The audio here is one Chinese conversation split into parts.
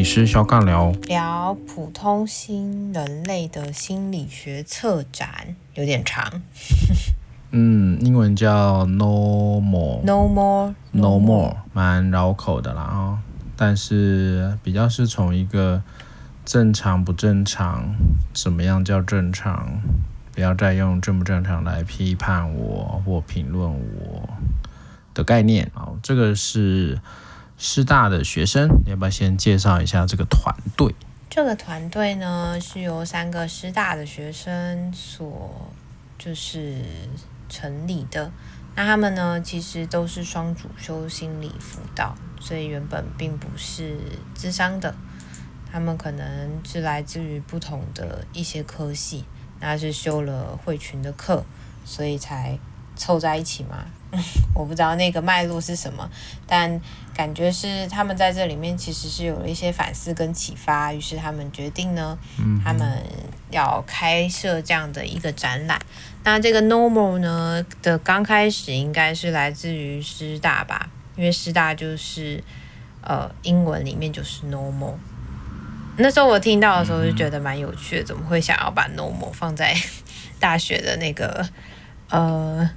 理师小尬聊，聊普通新人类的心理学策展，有点长。嗯，英文叫 No More，No More，No More，蛮绕口的啦哦。但是比较是从一个正常不正常，怎么样叫正常，不要再用正不正常来批判我或评论我的概念啊。这个是。师大的学生，你要不要先介绍一下这个团队？这个团队呢，是由三个师大的学生所就是成立的。那他们呢，其实都是双主修心理辅导，所以原本并不是智商的。他们可能是来自于不同的一些科系，那是修了慧群的课，所以才凑在一起嘛。我不知道那个脉络是什么，但感觉是他们在这里面其实是有了一些反思跟启发，于是他们决定呢，他们要开设这样的一个展览。那这个 normal 呢的刚开始应该是来自于师大吧，因为师大就是呃英文里面就是 normal。那时候我听到的时候就觉得蛮有趣的，怎么会想要把 normal 放在 大学的那个呃。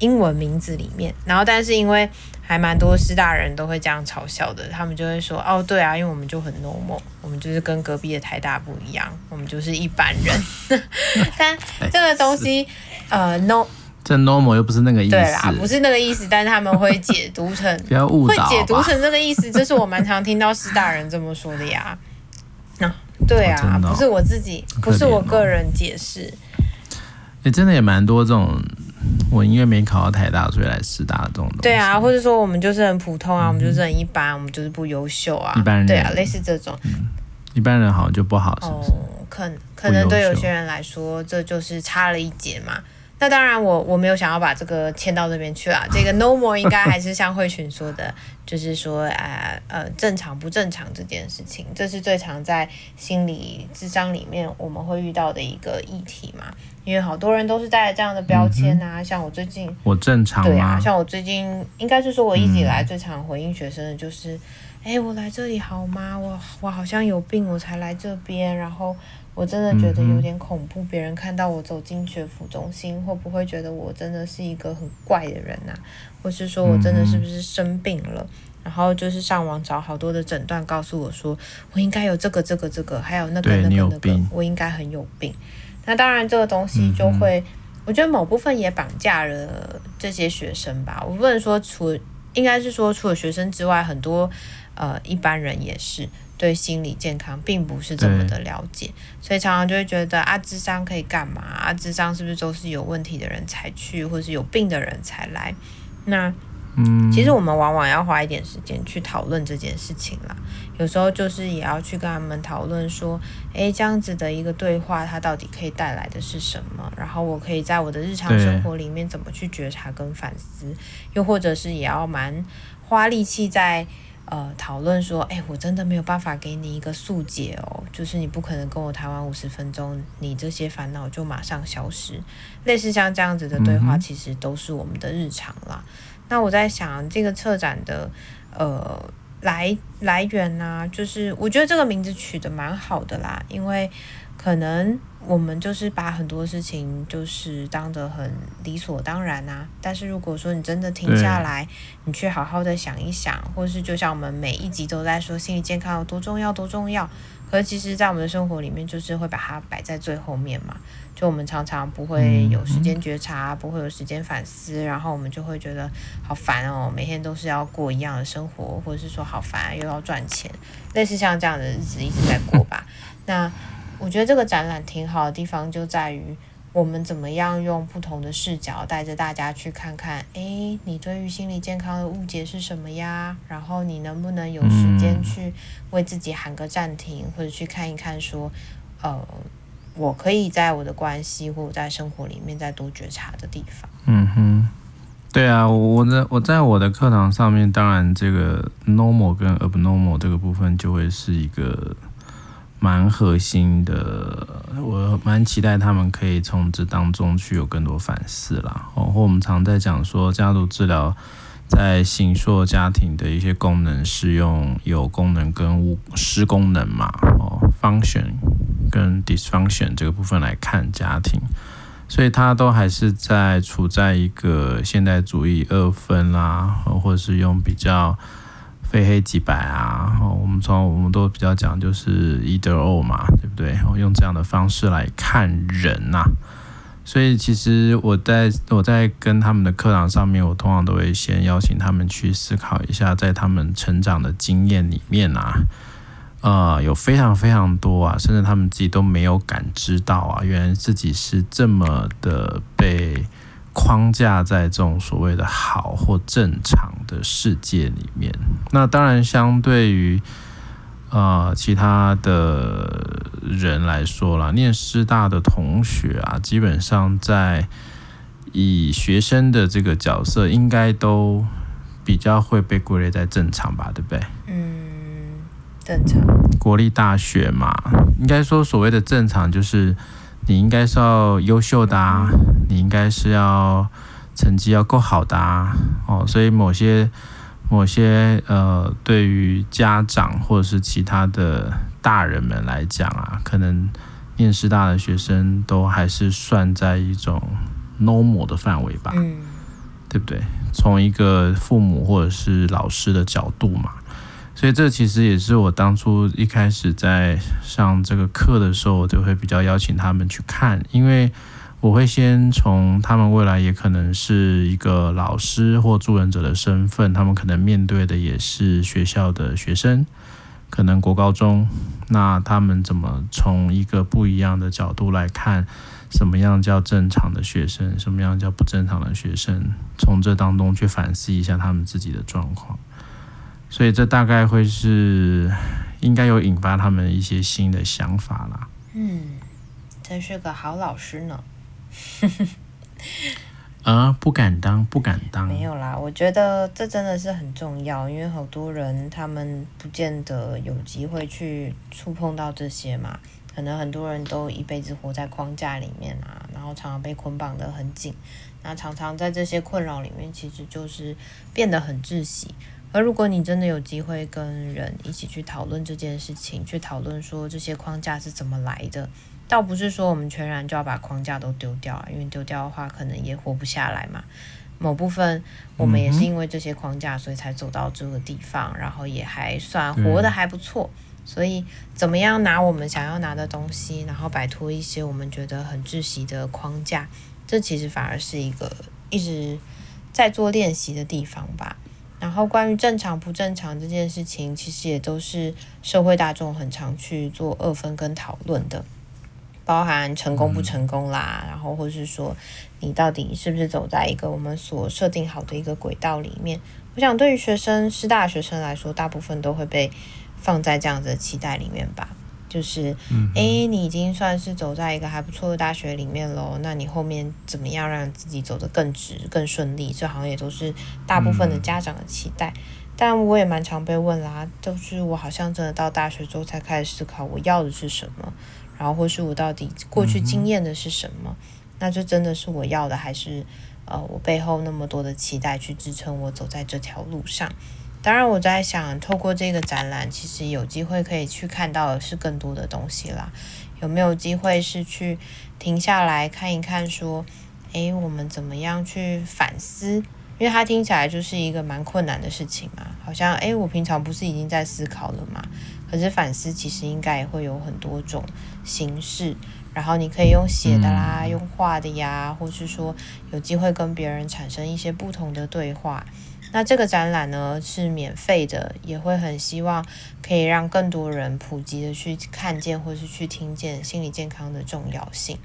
英文名字里面，然后但是因为还蛮多师大人都会这样嘲笑的，他们就会说哦，对啊，因为我们就很 normal，我们就是跟隔壁的台大不一样，我们就是一般人。但这个东西，呃，no，这 normal 又不是那个意思，对啦，不是那个意思，但是他们会解读成，不要误，会解读成这个意思，这是我蛮常听到师大人这么说的呀。啊，对啊，哦哦、不是我自己，不是我个人解释。哎，真的也蛮多这种。我因为没考到台大，所以来师大这种东西。对啊，或者说我们就是很普通啊，嗯、我们就是很一般，我们就是不优秀啊。一般人。对啊，类似这种。嗯、一般人好像就不好，是不是？哦，可可能对有些人来说，这就是差了一截嘛。那当然我，我我没有想要把这个牵到这边去啦。这个 no more 应该还是像慧群说的，就是说，啊呃，正常不正常这件事情，这是最常在心理智商里面我们会遇到的一个议题嘛。因为好多人都是带着这样的标签啊，嗯、像我最近，我正常对啊，像我最近应该是说，我一直以来最常回应学生的就是，哎、嗯，我来这里好吗？我我好像有病，我才来这边，然后。我真的觉得有点恐怖，别人看到我走进学府中心，会不会觉得我真的是一个很怪的人呐、啊？或是说我真的是不是生病了？然后就是上网找好多的诊断，告诉我说我应该有这个、这个、这个，还有那个、那个、那个，我应该很有病。那当然，这个东西就会，我觉得某部分也绑架了这些学生吧。我不能说除，应该是说除了学生之外，很多呃一般人也是。对心理健康并不是这么的了解，所以常常就会觉得啊，智商可以干嘛？啊，智商是不是都是有问题的人才去，或是有病的人才来？那，嗯，其实我们往往要花一点时间去讨论这件事情啦。有时候就是也要去跟他们讨论说，诶，这样子的一个对话，它到底可以带来的是什么？然后我可以在我的日常生活里面怎么去觉察跟反思？又或者是也要蛮花力气在。呃，讨论说，哎，我真的没有办法给你一个速解哦，就是你不可能跟我谈完五十分钟，你这些烦恼就马上消失。类似像这样子的对话，其实都是我们的日常啦。嗯、那我在想，这个策展的呃来来源呢、啊，就是我觉得这个名字取得蛮好的啦，因为可能。我们就是把很多事情就是当得很理所当然啊，但是如果说你真的停下来，你去好好的想一想，或是就像我们每一集都在说心理健康有多重要多重要，可是其实在我们的生活里面就是会把它摆在最后面嘛，就我们常常不会有时间觉察，嗯、不会有时间反思，然后我们就会觉得好烦哦，每天都是要过一样的生活，或者是说好烦又要赚钱，类似像这样的日子一直在过吧，那。我觉得这个展览挺好的地方就在于，我们怎么样用不同的视角带着大家去看看，诶，你对于心理健康的误解是什么呀？然后你能不能有时间去为自己喊个暂停，或者去看一看，说，呃，我可以在我的关系或者在生活里面再多觉察的地方。嗯哼，对啊，我在我在我的课堂上面，当然这个 normal 跟 abnormal 这个部分就会是一个。蛮核心的，我蛮期待他们可以从这当中去有更多反思啦。哦，或我们常在讲说，家族治疗在形塑家庭的一些功能是用有功能跟无失功能嘛，哦，function 跟 dysfunction 这个部分来看家庭，所以它都还是在处在一个现代主义二分啦，或者是用比较非黑即白啊，然后我们从我们都比较讲就是 either or 嘛，对不对？用这样的方式来看人呐、啊。所以其实我在我在跟他们的课堂上面，我通常都会先邀请他们去思考一下，在他们成长的经验里面啊，呃，有非常非常多啊，甚至他们自己都没有感知到啊，原来自己是这么的被框架在这种所谓的好或正常的世界里面。那当然，相对于呃，其他的人来说啦，念师大的同学啊，基本上在以学生的这个角色，应该都比较会被归类在正常吧，对不对？嗯，正常。国立大学嘛，应该说所谓的正常，就是你应该是要优秀的啊，你应该是要成绩要够好的啊，哦，所以某些。某些呃，对于家长或者是其他的大人们来讲啊，可能面试大的学生都还是算在一种 normal 的范围吧，嗯，对不对？从一个父母或者是老师的角度嘛，所以这其实也是我当初一开始在上这个课的时候，我就会比较邀请他们去看，因为。我会先从他们未来也可能是一个老师或助人者的身份，他们可能面对的也是学校的学生，可能国高中，那他们怎么从一个不一样的角度来看，什么样叫正常的学生，什么样叫不正常的学生，从这当中去反思一下他们自己的状况，所以这大概会是应该有引发他们一些新的想法啦。嗯，真是个好老师呢。啊，不敢当，不敢当。没有啦，我觉得这真的是很重要，因为好多人他们不见得有机会去触碰到这些嘛。可能很多人都一辈子活在框架里面啊，然后常常被捆绑得很紧，那常常在这些困扰里面，其实就是变得很窒息。而如果你真的有机会跟人一起去讨论这件事情，去讨论说这些框架是怎么来的。倒不是说我们全然就要把框架都丢掉啊，因为丢掉的话可能也活不下来嘛。某部分我们也是因为这些框架，所以才走到这个地方，然后也还算活得还不错。所以怎么样拿我们想要拿的东西，然后摆脱一些我们觉得很窒息的框架，这其实反而是一个一直在做练习的地方吧。然后关于正常不正常这件事情，其实也都是社会大众很常去做二分跟讨论的。包含成功不成功啦，然后或是说你到底是不是走在一个我们所设定好的一个轨道里面？我想对于学生师大学生来说，大部分都会被放在这样子的期待里面吧。就是，诶，你已经算是走在一个还不错的大学里面喽，那你后面怎么样让自己走得更直、更顺利？这好像也都是大部分的家长的期待。但我也蛮常被问啦，就是我好像真的到大学之后才开始思考我要的是什么。然后或是我到底过去经验的是什么？那这真的是我要的，还是呃我背后那么多的期待去支撑我走在这条路上？当然我在想，透过这个展览，其实有机会可以去看到的是更多的东西啦。有没有机会是去停下来看一看，说，诶，我们怎么样去反思？因为它听起来就是一个蛮困难的事情嘛，好像诶，我平常不是已经在思考了嘛？可是反思其实应该也会有很多种形式，然后你可以用写的啦，用画的呀，或是说有机会跟别人产生一些不同的对话。那这个展览呢是免费的，也会很希望可以让更多人普及的去看见或是去听见心理健康的重要性。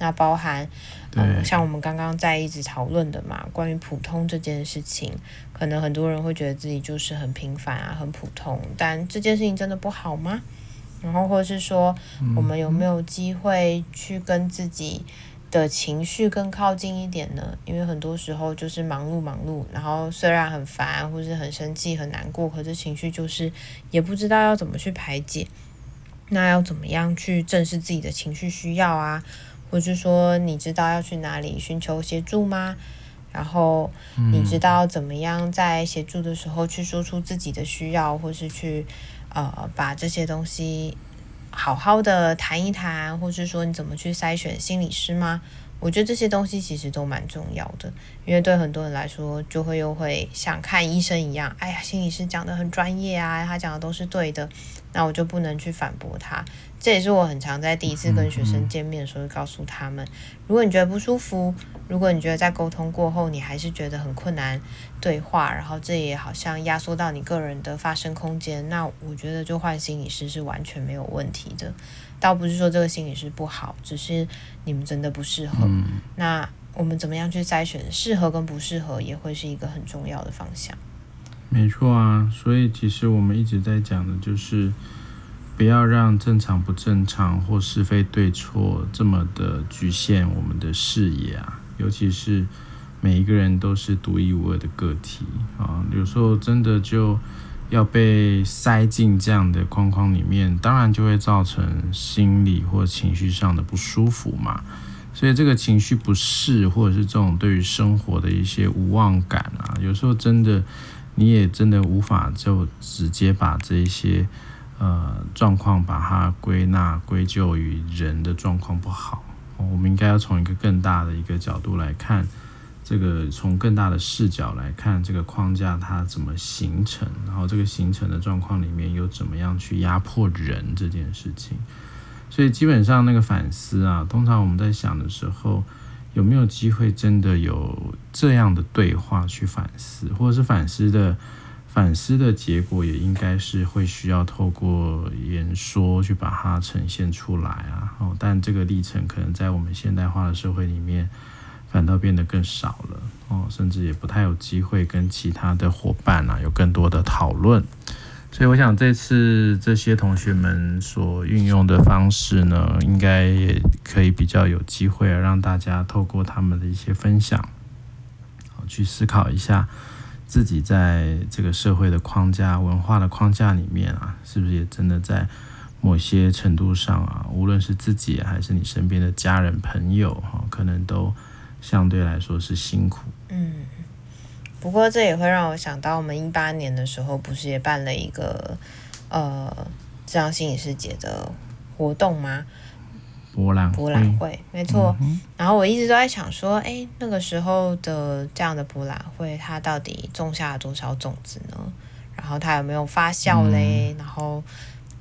那包含，嗯，像我们刚刚在一直讨论的嘛，关于普通这件事情，可能很多人会觉得自己就是很平凡啊，很普通，但这件事情真的不好吗？然后或者是说，我们有没有机会去跟自己的情绪更靠近一点呢？因为很多时候就是忙碌忙碌，然后虽然很烦，或是很生气、很难过，可是情绪就是也不知道要怎么去排解。那要怎么样去正视自己的情绪需要啊？或是说，你知道要去哪里寻求协助吗？然后你知道怎么样在协助的时候去说出自己的需要，或是去呃把这些东西好好的谈一谈，或是说你怎么去筛选心理师吗？我觉得这些东西其实都蛮重要的，因为对很多人来说，就会又会像看医生一样，哎呀，心理师讲的很专业啊，他讲的都是对的，那我就不能去反驳他。这也是我很常在第一次跟学生见面的时候，告诉他们，如果你觉得不舒服，如果你觉得在沟通过后，你还是觉得很困难对话，然后这也好像压缩到你个人的发声空间，那我觉得就换心理师是完全没有问题的。倒不是说这个心理师不好，只是你们真的不适合。嗯、那我们怎么样去筛选适合跟不适合，也会是一个很重要的方向。没错啊，所以其实我们一直在讲的就是，不要让正常不正常或是非对错这么的局限我们的视野啊。尤其是每一个人都是独一无二的个体啊，有时候真的就。要被塞进这样的框框里面，当然就会造成心理或情绪上的不舒服嘛。所以这个情绪不适，或者是这种对于生活的一些无望感啊，有时候真的你也真的无法就直接把这一些呃状况把它归纳归咎于人的状况不好。我们应该要从一个更大的一个角度来看。这个从更大的视角来看，这个框架它怎么形成，然后这个形成的状况里面又怎么样去压迫人这件事情。所以基本上那个反思啊，通常我们在想的时候，有没有机会真的有这样的对话去反思，或者是反思的反思的结果，也应该是会需要透过言说去把它呈现出来啊。哦，但这个历程可能在我们现代化的社会里面。反倒变得更少了哦，甚至也不太有机会跟其他的伙伴啊有更多的讨论。所以我想这次这些同学们所运用的方式呢，应该也可以比较有机会啊，让大家透过他们的一些分享，去思考一下自己在这个社会的框架、文化的框架里面啊，是不是也真的在某些程度上啊，无论是自己还是你身边的家人朋友哈，可能都。相对来说是辛苦，嗯，不过这也会让我想到，我们一八年的时候不是也办了一个呃，这样心理师节的活动吗？博览博览会，没错。嗯、然后我一直都在想说，哎，那个时候的这样的博览会，它到底种下了多少种子呢？然后它有没有发酵嘞？嗯、然后。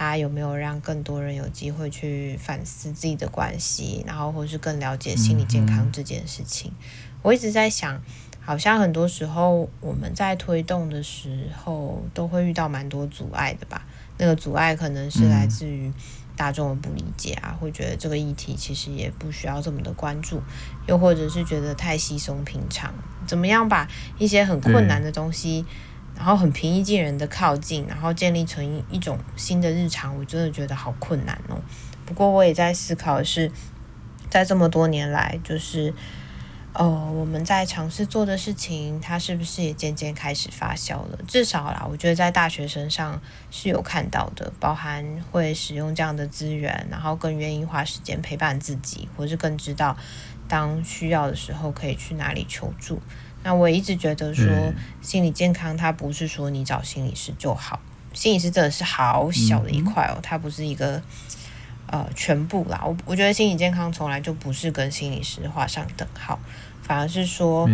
他有没有让更多人有机会去反思自己的关系，然后或是更了解心理健康这件事情？我一直在想，好像很多时候我们在推动的时候都会遇到蛮多阻碍的吧？那个阻碍可能是来自于大众的不理解啊，会觉得这个议题其实也不需要这么的关注，又或者是觉得太稀松平常，怎么样把一些很困难的东西。然后很平易近人的靠近，然后建立成一种新的日常，我真的觉得好困难哦。不过我也在思考的是，在这么多年来，就是呃我们在尝试做的事情，它是不是也渐渐开始发酵了？至少啦，我觉得在大学身上是有看到的，包含会使用这样的资源，然后更愿意花时间陪伴自己，或是更知道当需要的时候可以去哪里求助。那我一直觉得说，心理健康它不是说你找心理师就好，心理师真的是好小的一块哦，它不是一个呃全部啦。我我觉得心理健康从来就不是跟心理师画上等号，反而是说，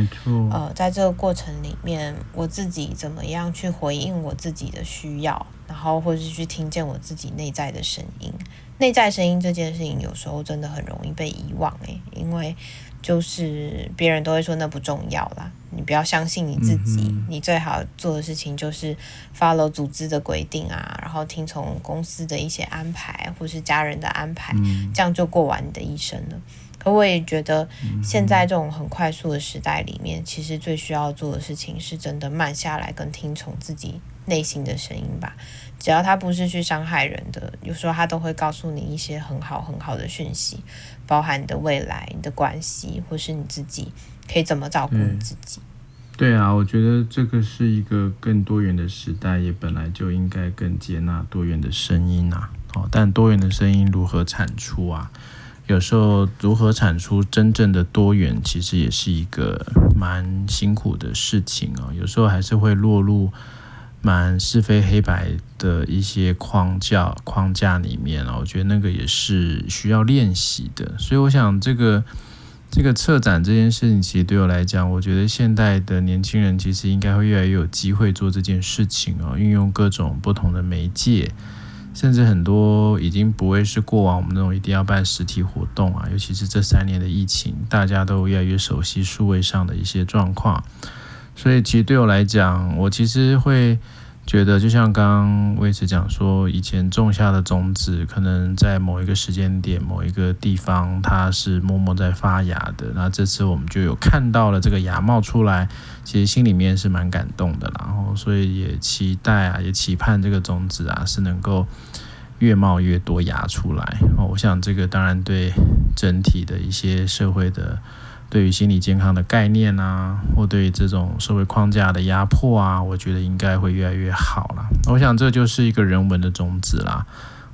呃，在这个过程里面，我自己怎么样去回应我自己的需要，然后或者是去听见我自己内在的声音。内在声音这件事情，有时候真的很容易被遗忘诶，因为。就是别人都会说那不重要啦，你不要相信你自己，嗯、你最好做的事情就是 follow 组织的规定啊，然后听从公司的一些安排或是家人的安排，嗯、这样就过完你的一生了。可我也觉得，现在这种很快速的时代里面，其实最需要做的事情是真的慢下来，跟听从自己内心的声音吧。只要他不是去伤害人的，有时候他都会告诉你一些很好很好的讯息。包含你的未来、你的关系，或是你自己可以怎么照顾你自己。对啊，我觉得这个是一个更多元的时代，也本来就应该更接纳多元的声音啊。哦，但多元的声音如何产出啊？有时候如何产出真正的多元，其实也是一个蛮辛苦的事情哦。有时候还是会落入蛮是非黑白的一些框架框架里面哦。我觉得那个也是需要练习的。所以我想这个这个策展这件事情，其实对我来讲，我觉得现代的年轻人其实应该会越来越有机会做这件事情哦，运用各种不同的媒介。甚至很多已经不会是过往我们那种一定要办实体活动啊，尤其是这三年的疫情，大家都越来越熟悉数位上的一些状况，所以其实对我来讲，我其实会。觉得就像刚刚我一直讲说，以前种下的种子，可能在某一个时间点、某一个地方，它是默默在发芽的。那这次我们就有看到了这个芽冒出来，其实心里面是蛮感动的。然后，所以也期待啊，也期盼这个种子啊，是能够越冒越多芽出来。哦，我想这个当然对整体的一些社会的。对于心理健康的概念啊，或对于这种社会框架的压迫啊，我觉得应该会越来越好了。我想这就是一个人文的种子啦，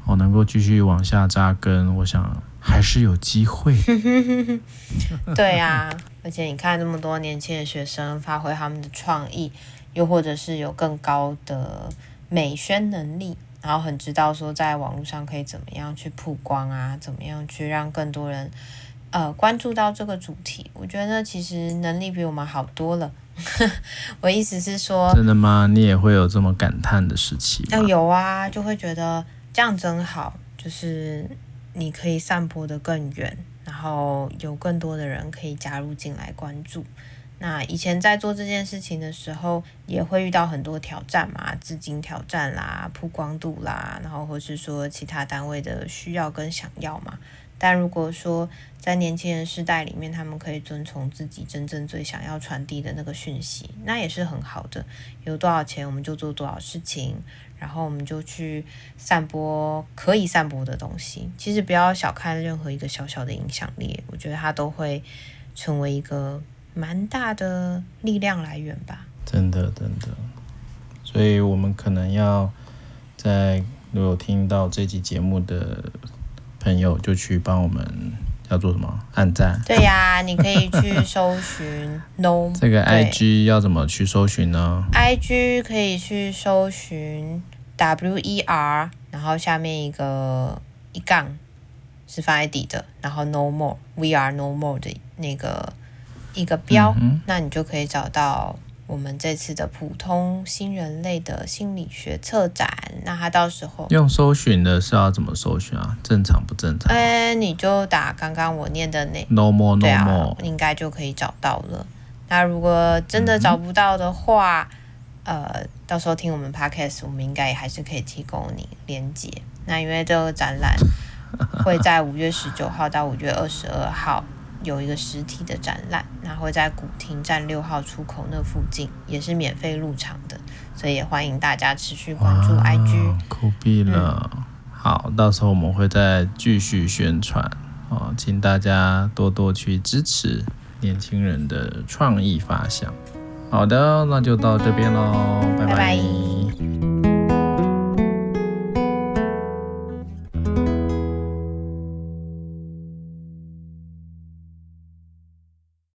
我能够继续往下扎根，我想还是有机会。对呀、啊，而且你看这么多年轻的学生发挥他们的创意，又或者是有更高的美宣能力，然后很知道说在网络上可以怎么样去曝光啊，怎么样去让更多人。呃，关注到这个主题，我觉得其实能力比我们好多了。我意思是说，真的吗？你也会有这么感叹的时期吗？有啊，就会觉得这样真好，就是你可以散播的更远，然后有更多的人可以加入进来关注。那以前在做这件事情的时候，也会遇到很多挑战嘛，资金挑战啦，曝光度啦，然后或是说其他单位的需要跟想要嘛。但如果说在年轻人世代里面，他们可以遵从自己真正最想要传递的那个讯息，那也是很好的。有多少钱我们就做多少事情，然后我们就去散播可以散播的东西。其实不要小看任何一个小小的影响力，我觉得它都会成为一个蛮大的力量来源吧。真的，真的。所以我们可能要在如果听到这期节目的。朋友就去帮我们要做什么？按赞。对呀、啊，你可以去搜寻 No。这个 IG 要怎么去搜寻呢？IG 可以去搜寻 W E R，然后下面一个一杠是放在底的，然后 No More We Are No More 的那个一个标，嗯、那你就可以找到。我们这次的普通新人类的心理学策展，那他到时候用搜寻的是要怎么搜寻啊？正常不正常？哎，你就打刚刚我念的那 no more no more，啊，应该就可以找到了。那如果真的找不到的话，嗯、呃，到时候听我们 podcast，我们应该也还是可以提供你连接。那因为这个展览会在五月十九号到五月二十二号。有一个实体的展览，那会在古亭站六号出口那附近，也是免费入场的，所以也欢迎大家持续关注 IG。酷毙了，嗯、好，到时候我们会再继续宣传哦，请大家多多去支持年轻人的创意发想。好的，那就到这边喽，拜拜。拜拜。